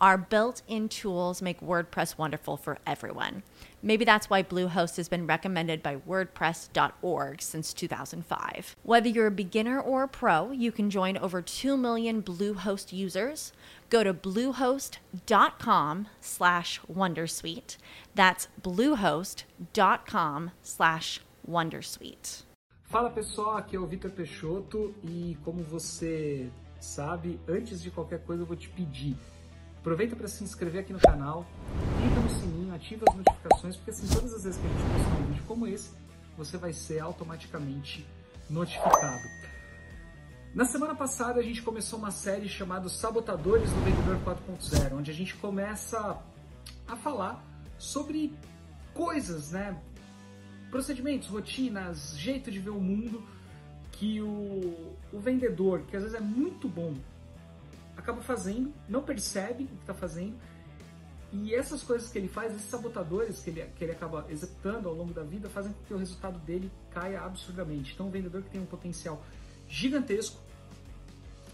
Our built in tools make WordPress wonderful for everyone. Maybe that's why Bluehost has been recommended by WordPress.org since 2005. Whether you're a beginner or a pro, you can join over 2 million Bluehost users. Go to bluehost.com slash Wondersuite. That's bluehost.com slash Wondersuite. Fala pessoal, aqui é o Vitor Peixoto e como você sabe, antes de qualquer coisa eu vou te pedir Aproveita para se inscrever aqui no canal, clica no sininho, ativa as notificações, porque assim, todas as vezes que a gente postar um vídeo como esse, você vai ser automaticamente notificado. Na semana passada a gente começou uma série chamada Sabotadores do Vendedor 4.0, onde a gente começa a falar sobre coisas, né? Procedimentos, rotinas, jeito de ver o mundo que o, o vendedor, que às vezes é muito bom acaba fazendo, não percebe o que está fazendo, e essas coisas que ele faz, esses sabotadores que ele, que ele acaba executando ao longo da vida, fazem com que o resultado dele caia absurdamente. Então, um vendedor que tem um potencial gigantesco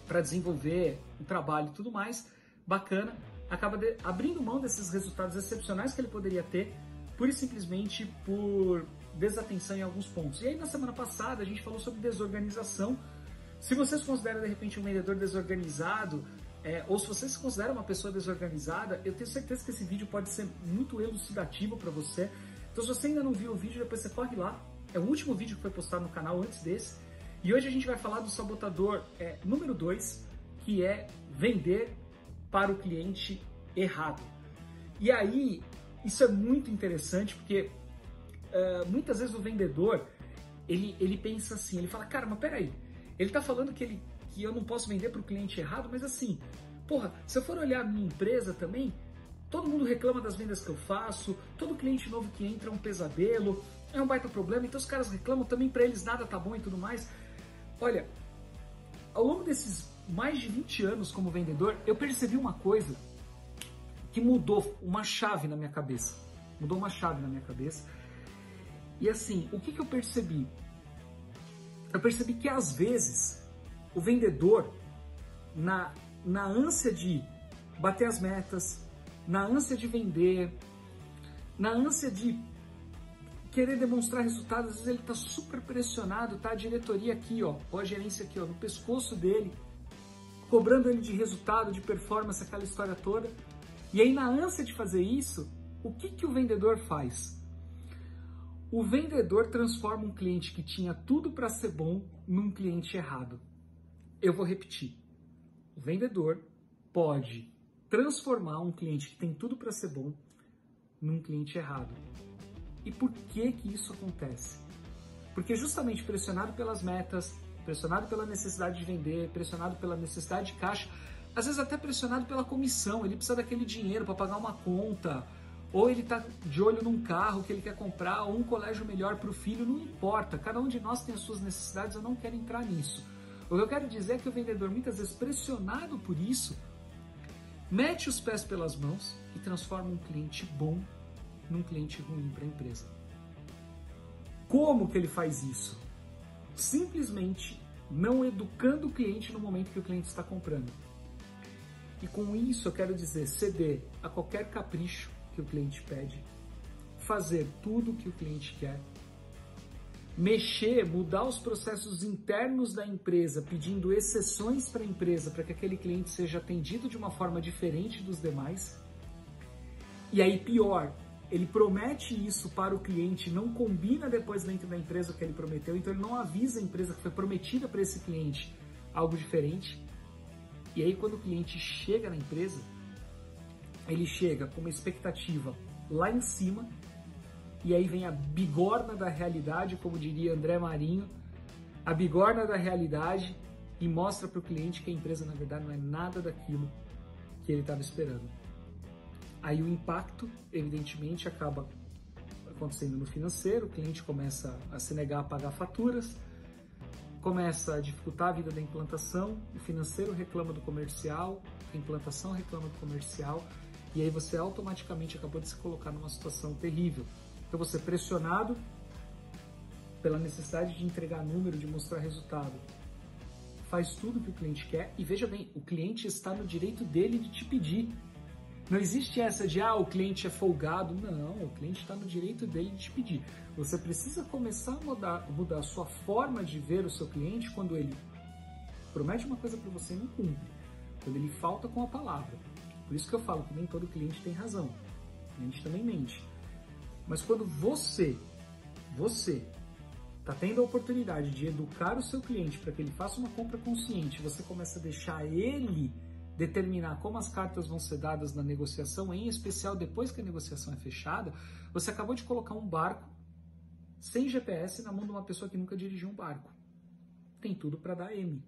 para desenvolver um trabalho e tudo mais, bacana, acaba de, abrindo mão desses resultados excepcionais que ele poderia ter, pura e simplesmente por desatenção em alguns pontos. E aí, na semana passada, a gente falou sobre desorganização se você se considera de repente um vendedor desorganizado, é, ou se você se considera uma pessoa desorganizada, eu tenho certeza que esse vídeo pode ser muito elucidativo para você. Então, se você ainda não viu o vídeo, depois você corre lá. É o último vídeo que foi postado no canal antes desse. E hoje a gente vai falar do sabotador é, número 2, que é vender para o cliente errado. E aí, isso é muito interessante porque uh, muitas vezes o vendedor ele, ele pensa assim, ele fala, cara, mas peraí, ele está falando que, ele, que eu não posso vender para o cliente errado, mas assim, porra, se eu for olhar a minha empresa também, todo mundo reclama das vendas que eu faço, todo cliente novo que entra é um pesadelo, é um baita problema, então os caras reclamam também para eles nada tá bom e tudo mais. Olha, ao longo desses mais de 20 anos como vendedor, eu percebi uma coisa que mudou uma chave na minha cabeça. Mudou uma chave na minha cabeça. E assim, o que, que eu percebi? Eu percebi que às vezes o vendedor, na, na ânsia de bater as metas, na ânsia de vender, na ânsia de querer demonstrar resultados, às vezes ele está super pressionado, tá a diretoria aqui, ó, ou a gerência aqui, ó, no pescoço dele, cobrando ele de resultado, de performance, aquela história toda. E aí na ânsia de fazer isso, o que, que o vendedor faz? O vendedor transforma um cliente que tinha tudo para ser bom num cliente errado. Eu vou repetir. O vendedor pode transformar um cliente que tem tudo para ser bom num cliente errado. E por que que isso acontece? Porque justamente pressionado pelas metas, pressionado pela necessidade de vender, pressionado pela necessidade de caixa, às vezes até pressionado pela comissão, ele precisa daquele dinheiro para pagar uma conta, ou ele está de olho num carro que ele quer comprar, ou um colégio melhor para o filho, não importa. Cada um de nós tem as suas necessidades, eu não quero entrar nisso. O que eu quero dizer é que o vendedor, muitas vezes pressionado por isso, mete os pés pelas mãos e transforma um cliente bom num cliente ruim para a empresa. Como que ele faz isso? Simplesmente não educando o cliente no momento que o cliente está comprando. E com isso eu quero dizer ceder a qualquer capricho que o cliente pede, fazer tudo o que o cliente quer, mexer, mudar os processos internos da empresa, pedindo exceções para a empresa para que aquele cliente seja atendido de uma forma diferente dos demais. E aí, pior, ele promete isso para o cliente, não combina depois dentro da empresa o que ele prometeu, então ele não avisa a empresa que foi prometida para esse cliente algo diferente. E aí, quando o cliente chega na empresa, ele chega com uma expectativa lá em cima, e aí vem a bigorna da realidade, como diria André Marinho, a bigorna da realidade e mostra para o cliente que a empresa na verdade não é nada daquilo que ele estava esperando. Aí o impacto, evidentemente, acaba acontecendo no financeiro, o cliente começa a se negar a pagar faturas, começa a dificultar a vida da implantação, o financeiro reclama do comercial, a implantação reclama do comercial, e aí você automaticamente acabou de se colocar numa situação terrível. Então você é pressionado pela necessidade de entregar número, de mostrar resultado, faz tudo que o cliente quer e veja bem, o cliente está no direito dele de te pedir. Não existe essa de, ah, o cliente é folgado. Não, o cliente está no direito dele de te pedir. Você precisa começar a mudar, mudar a sua forma de ver o seu cliente quando ele promete uma coisa para você e não cumpre. Quando ele falta com a palavra. Por isso que eu falo que nem todo cliente tem razão. O cliente também mente. Mas quando você, você, está tendo a oportunidade de educar o seu cliente para que ele faça uma compra consciente, você começa a deixar ele determinar como as cartas vão ser dadas na negociação, em especial depois que a negociação é fechada, você acabou de colocar um barco sem GPS na mão de uma pessoa que nunca dirigiu um barco. Tem tudo para dar M.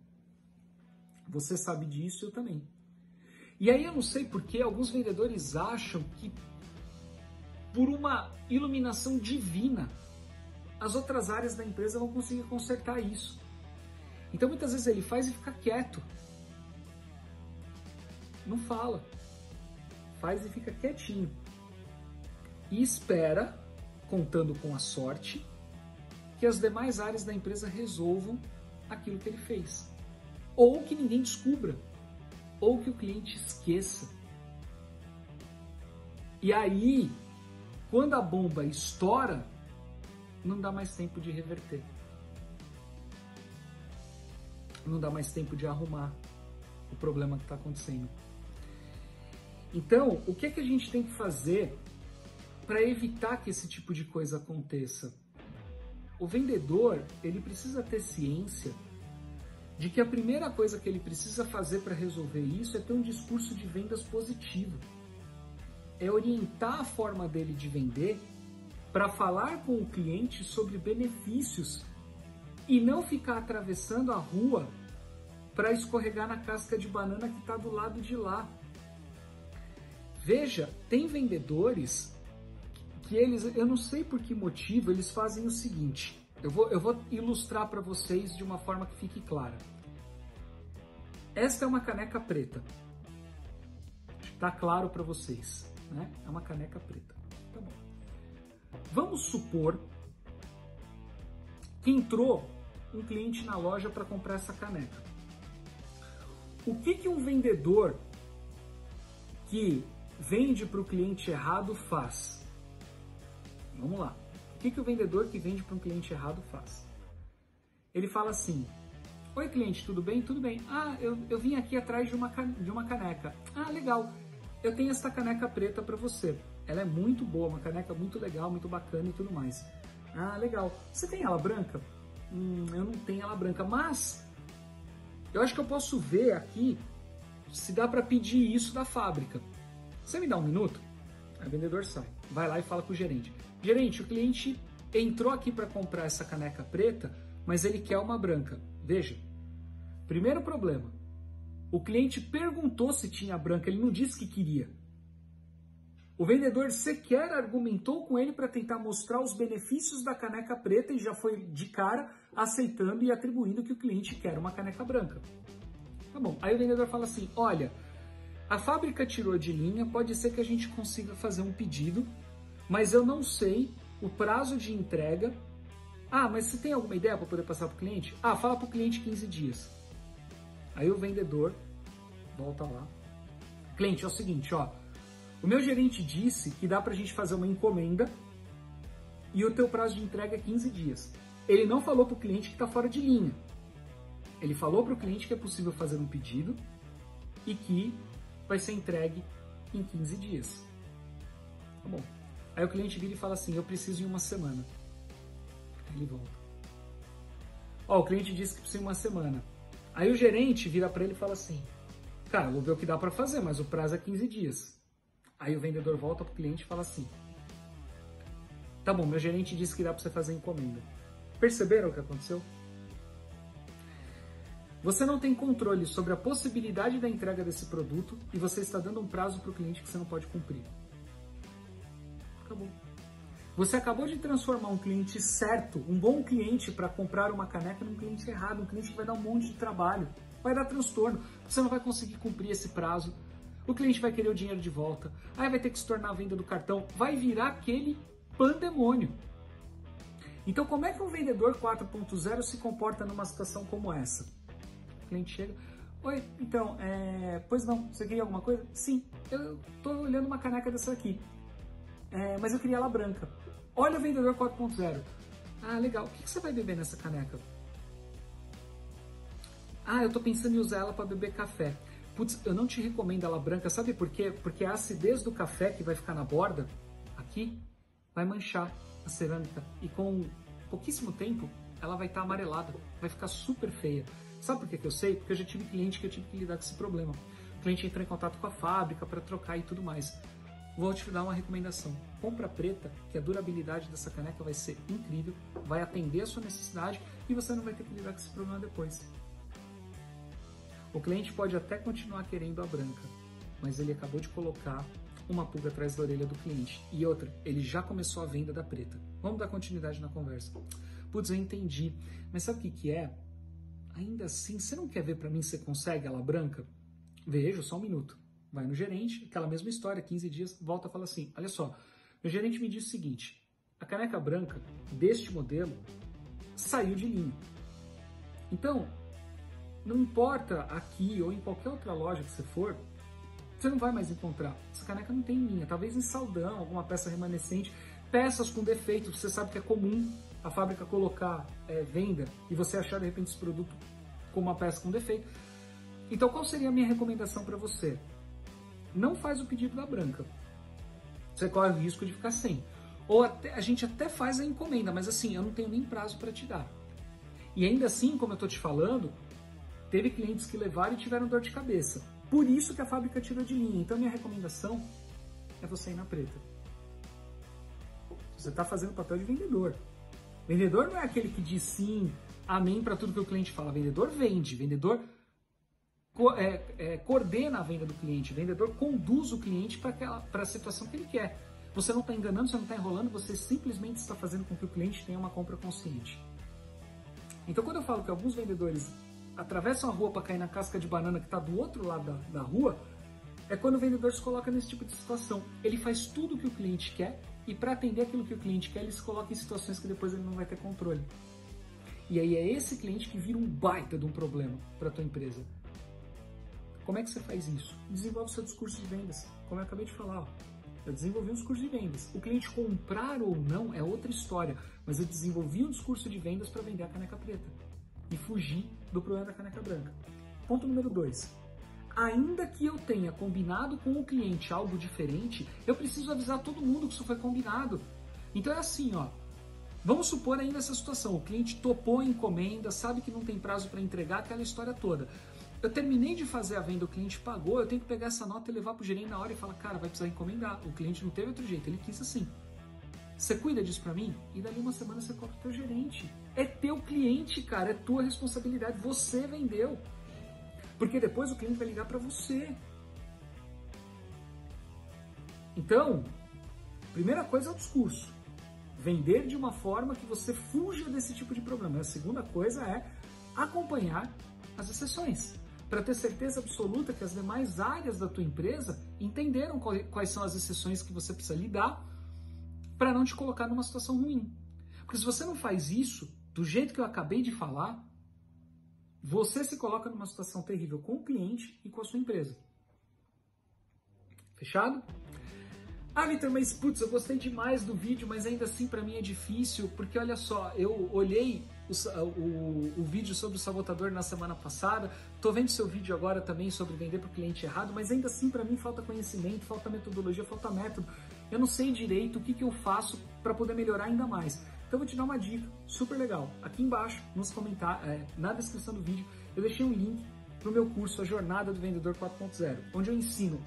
Você sabe disso, eu também. E aí eu não sei porque alguns vendedores acham que por uma iluminação divina as outras áreas da empresa vão conseguir consertar isso. Então muitas vezes ele faz e fica quieto. Não fala. Faz e fica quietinho. E espera, contando com a sorte, que as demais áreas da empresa resolvam aquilo que ele fez. Ou que ninguém descubra. Ou que o cliente esqueça. E aí, quando a bomba estoura, não dá mais tempo de reverter. Não dá mais tempo de arrumar o problema que está acontecendo. Então, o que é que a gente tem que fazer para evitar que esse tipo de coisa aconteça? O vendedor, ele precisa ter ciência de que a primeira coisa que ele precisa fazer para resolver isso é ter um discurso de vendas positivo. É orientar a forma dele de vender para falar com o cliente sobre benefícios e não ficar atravessando a rua para escorregar na casca de banana que está do lado de lá. Veja, tem vendedores que eles, eu não sei por que motivo, eles fazem o seguinte. Eu vou, eu vou ilustrar para vocês de uma forma que fique clara. Esta é uma caneca preta. Está claro para vocês, né? É uma caneca preta. Tá bom. Vamos supor que entrou um cliente na loja para comprar essa caneca. O que, que um vendedor que vende para o cliente errado faz? Vamos lá. O que, que o vendedor que vende para um cliente errado faz? Ele fala assim: Oi, cliente, tudo bem? Tudo bem. Ah, eu, eu vim aqui atrás de uma, de uma caneca. Ah, legal. Eu tenho essa caneca preta para você. Ela é muito boa, uma caneca muito legal, muito bacana e tudo mais. Ah, legal. Você tem ela branca? Hum, eu não tenho ela branca, mas eu acho que eu posso ver aqui se dá para pedir isso da fábrica. Você me dá um minuto? Aí o vendedor sai, vai lá e fala com o gerente. Gerente, o cliente entrou aqui para comprar essa caneca preta, mas ele quer uma branca. Veja, primeiro problema. O cliente perguntou se tinha branca, ele não disse que queria. O vendedor sequer argumentou com ele para tentar mostrar os benefícios da caneca preta e já foi de cara aceitando e atribuindo que o cliente quer uma caneca branca. Tá bom. Aí o vendedor fala assim: olha, a fábrica tirou de linha, pode ser que a gente consiga fazer um pedido, mas eu não sei o prazo de entrega. Ah, mas você tem alguma ideia para poder passar para o cliente? Ah, fala para o cliente 15 dias. Aí o vendedor volta lá. Cliente, é o seguinte, ó. O meu gerente disse que dá para a gente fazer uma encomenda e o teu prazo de entrega é 15 dias. Ele não falou para o cliente que está fora de linha. Ele falou para o cliente que é possível fazer um pedido e que vai ser entregue em 15 dias. Tá bom. Aí o cliente vira e fala assim: Eu preciso em uma semana. Aí ele volta. Ó, o cliente disse que precisa em uma semana. Aí o gerente vira para ele e fala assim: Cara, vou ver o que dá para fazer, mas o prazo é 15 dias. Aí o vendedor volta pro cliente e fala assim: Tá bom, meu gerente disse que dá para você fazer encomenda. Perceberam o que aconteceu? Você não tem controle sobre a possibilidade da entrega desse produto e você está dando um prazo para o cliente que você não pode cumprir. Acabou. Você acabou de transformar um cliente certo, um bom cliente para comprar uma caneca, num cliente errado, um cliente que vai dar um monte de trabalho, vai dar transtorno, você não vai conseguir cumprir esse prazo, o cliente vai querer o dinheiro de volta, aí vai ter que se tornar a venda do cartão, vai virar aquele pandemônio. Então, como é que um vendedor 4.0 se comporta numa situação como essa? O cliente chega, oi, então, é... pois não, você queria alguma coisa? Sim, eu estou olhando uma caneca dessa aqui, é, mas eu queria ela branca. Olha o vendedor 4.0. Ah, legal, o que você vai beber nessa caneca? Ah, eu estou pensando em usar ela para beber café. Putz, eu não te recomendo ela branca, sabe por quê? Porque a acidez do café que vai ficar na borda, aqui, vai manchar a cerâmica e com pouquíssimo tempo ela vai estar tá amarelada, vai ficar super feia. Sabe por que eu sei? Porque eu já tive cliente que eu tive que lidar com esse problema. O cliente entrou em contato com a fábrica para trocar e tudo mais. Vou te dar uma recomendação. Compra preta, que a durabilidade dessa caneca vai ser incrível, vai atender a sua necessidade e você não vai ter que lidar com esse problema depois. O cliente pode até continuar querendo a branca, mas ele acabou de colocar uma pulga atrás da orelha do cliente. E outra, ele já começou a venda da preta. Vamos dar continuidade na conversa. Putz, eu entendi. Mas sabe o que, que é? Ainda assim, você não quer ver para mim se consegue ela branca? Veja, só um minuto. Vai no gerente, aquela mesma história, 15 dias, volta e fala assim: olha só, meu gerente me disse o seguinte: a caneca branca deste modelo saiu de linha. Então, não importa aqui ou em qualquer outra loja que você for, você não vai mais encontrar. Essa caneca não tem linha, talvez em saldão, alguma peça remanescente, peças com defeito, você sabe que é comum a fábrica colocar é, venda e você achar de repente esse produto com uma peça com defeito. Então qual seria a minha recomendação para você? Não faz o pedido da branca. Você corre o risco de ficar sem. Ou até, a gente até faz a encomenda, mas assim, eu não tenho nem prazo para te dar. E ainda assim, como eu estou te falando, teve clientes que levaram e tiveram dor de cabeça. Por isso que a fábrica tirou de linha. Então minha recomendação é você ir na preta. Você está fazendo papel de vendedor. Vendedor não é aquele que diz sim, amém para tudo que o cliente fala. Vendedor vende, vendedor é, é, coordena a venda do cliente, vendedor conduz o cliente para a situação que ele quer. Você não está enganando, você não está enrolando, você simplesmente está fazendo com que o cliente tenha uma compra consciente. Então, quando eu falo que alguns vendedores atravessam a rua para cair na casca de banana que está do outro lado da, da rua, é quando o vendedor se coloca nesse tipo de situação. Ele faz tudo o que o cliente quer e para atender aquilo que o cliente quer, ele se coloca em situações que depois ele não vai ter controle. E aí é esse cliente que vira um baita de um problema para tua empresa. Como é que você faz isso? Desenvolve seu discurso de vendas. Como eu acabei de falar, ó. eu desenvolvi um discurso de vendas. O cliente comprar ou não é outra história, mas eu desenvolvi um discurso de vendas para vender a caneca preta e fugir do problema da caneca branca. Ponto número 2. Ainda que eu tenha combinado com o cliente algo diferente, eu preciso avisar todo mundo que isso foi combinado. Então é assim, ó. Vamos supor ainda essa situação: o cliente topou a encomenda, sabe que não tem prazo para entregar, aquela história toda. Eu terminei de fazer a venda, o cliente pagou, eu tenho que pegar essa nota e levar para o gerente na hora e falar, cara, vai precisar encomendar. O cliente não teve outro jeito, ele quis assim. Você cuida disso para mim? E dali uma semana você cobra o teu gerente. É teu cliente, cara, é tua responsabilidade. Você vendeu. Porque depois o cliente vai ligar para você. Então, primeira coisa é o discurso. Vender de uma forma que você fuja desse tipo de problema. A segunda coisa é acompanhar as exceções. Para ter certeza absoluta que as demais áreas da tua empresa entenderam quais são as exceções que você precisa lidar para não te colocar numa situação ruim. Porque se você não faz isso do jeito que eu acabei de falar, você se coloca numa situação terrível com o cliente e com a sua empresa. Fechado? Ah, Vitor, mas putz, eu gostei demais do vídeo, mas ainda assim para mim é difícil, porque olha só, eu olhei o, o, o, vídeo sobre o sabotador na semana passada, tô vendo seu vídeo agora também sobre vender para o cliente errado, mas ainda assim para mim falta conhecimento, falta metodologia, falta método. Eu não sei direito o que, que eu faço para poder melhorar ainda mais. Então eu vou te dar uma dica super legal. Aqui embaixo, nos comentários, é, na descrição do vídeo, eu deixei um link para o meu curso A Jornada do Vendedor 4.0, onde eu ensino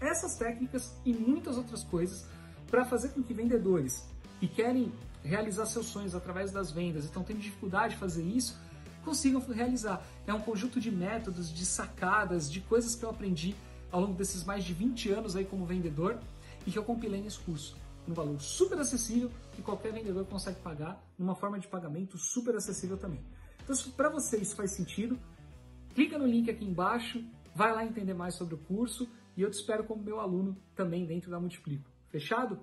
essas técnicas e muitas outras coisas para fazer com que vendedores que querem realizar seus sonhos através das vendas e estão tendo dificuldade de fazer isso, consigam realizar. É um conjunto de métodos, de sacadas, de coisas que eu aprendi ao longo desses mais de 20 anos aí como vendedor e que eu compilei nesse curso. Um valor super acessível que qualquer vendedor consegue pagar, numa forma de pagamento super acessível também. Então, se para você isso faz sentido, clica no link aqui embaixo, vai lá entender mais sobre o curso e eu te espero como meu aluno também dentro da Multiplico. Fechado?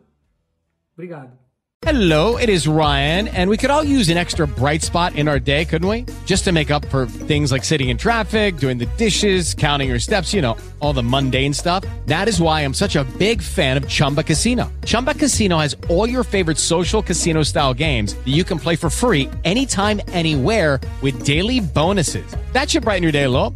Obrigado. Hello, it is Ryan, and we could all use an extra bright spot in our day, couldn't we? Just to make up for things like sitting in traffic, doing the dishes, counting your steps, you know, all the mundane stuff. That is why I'm such a big fan of Chumba Casino. Chumba Casino has all your favorite social casino style games that you can play for free anytime, anywhere with daily bonuses. That should brighten your day a little.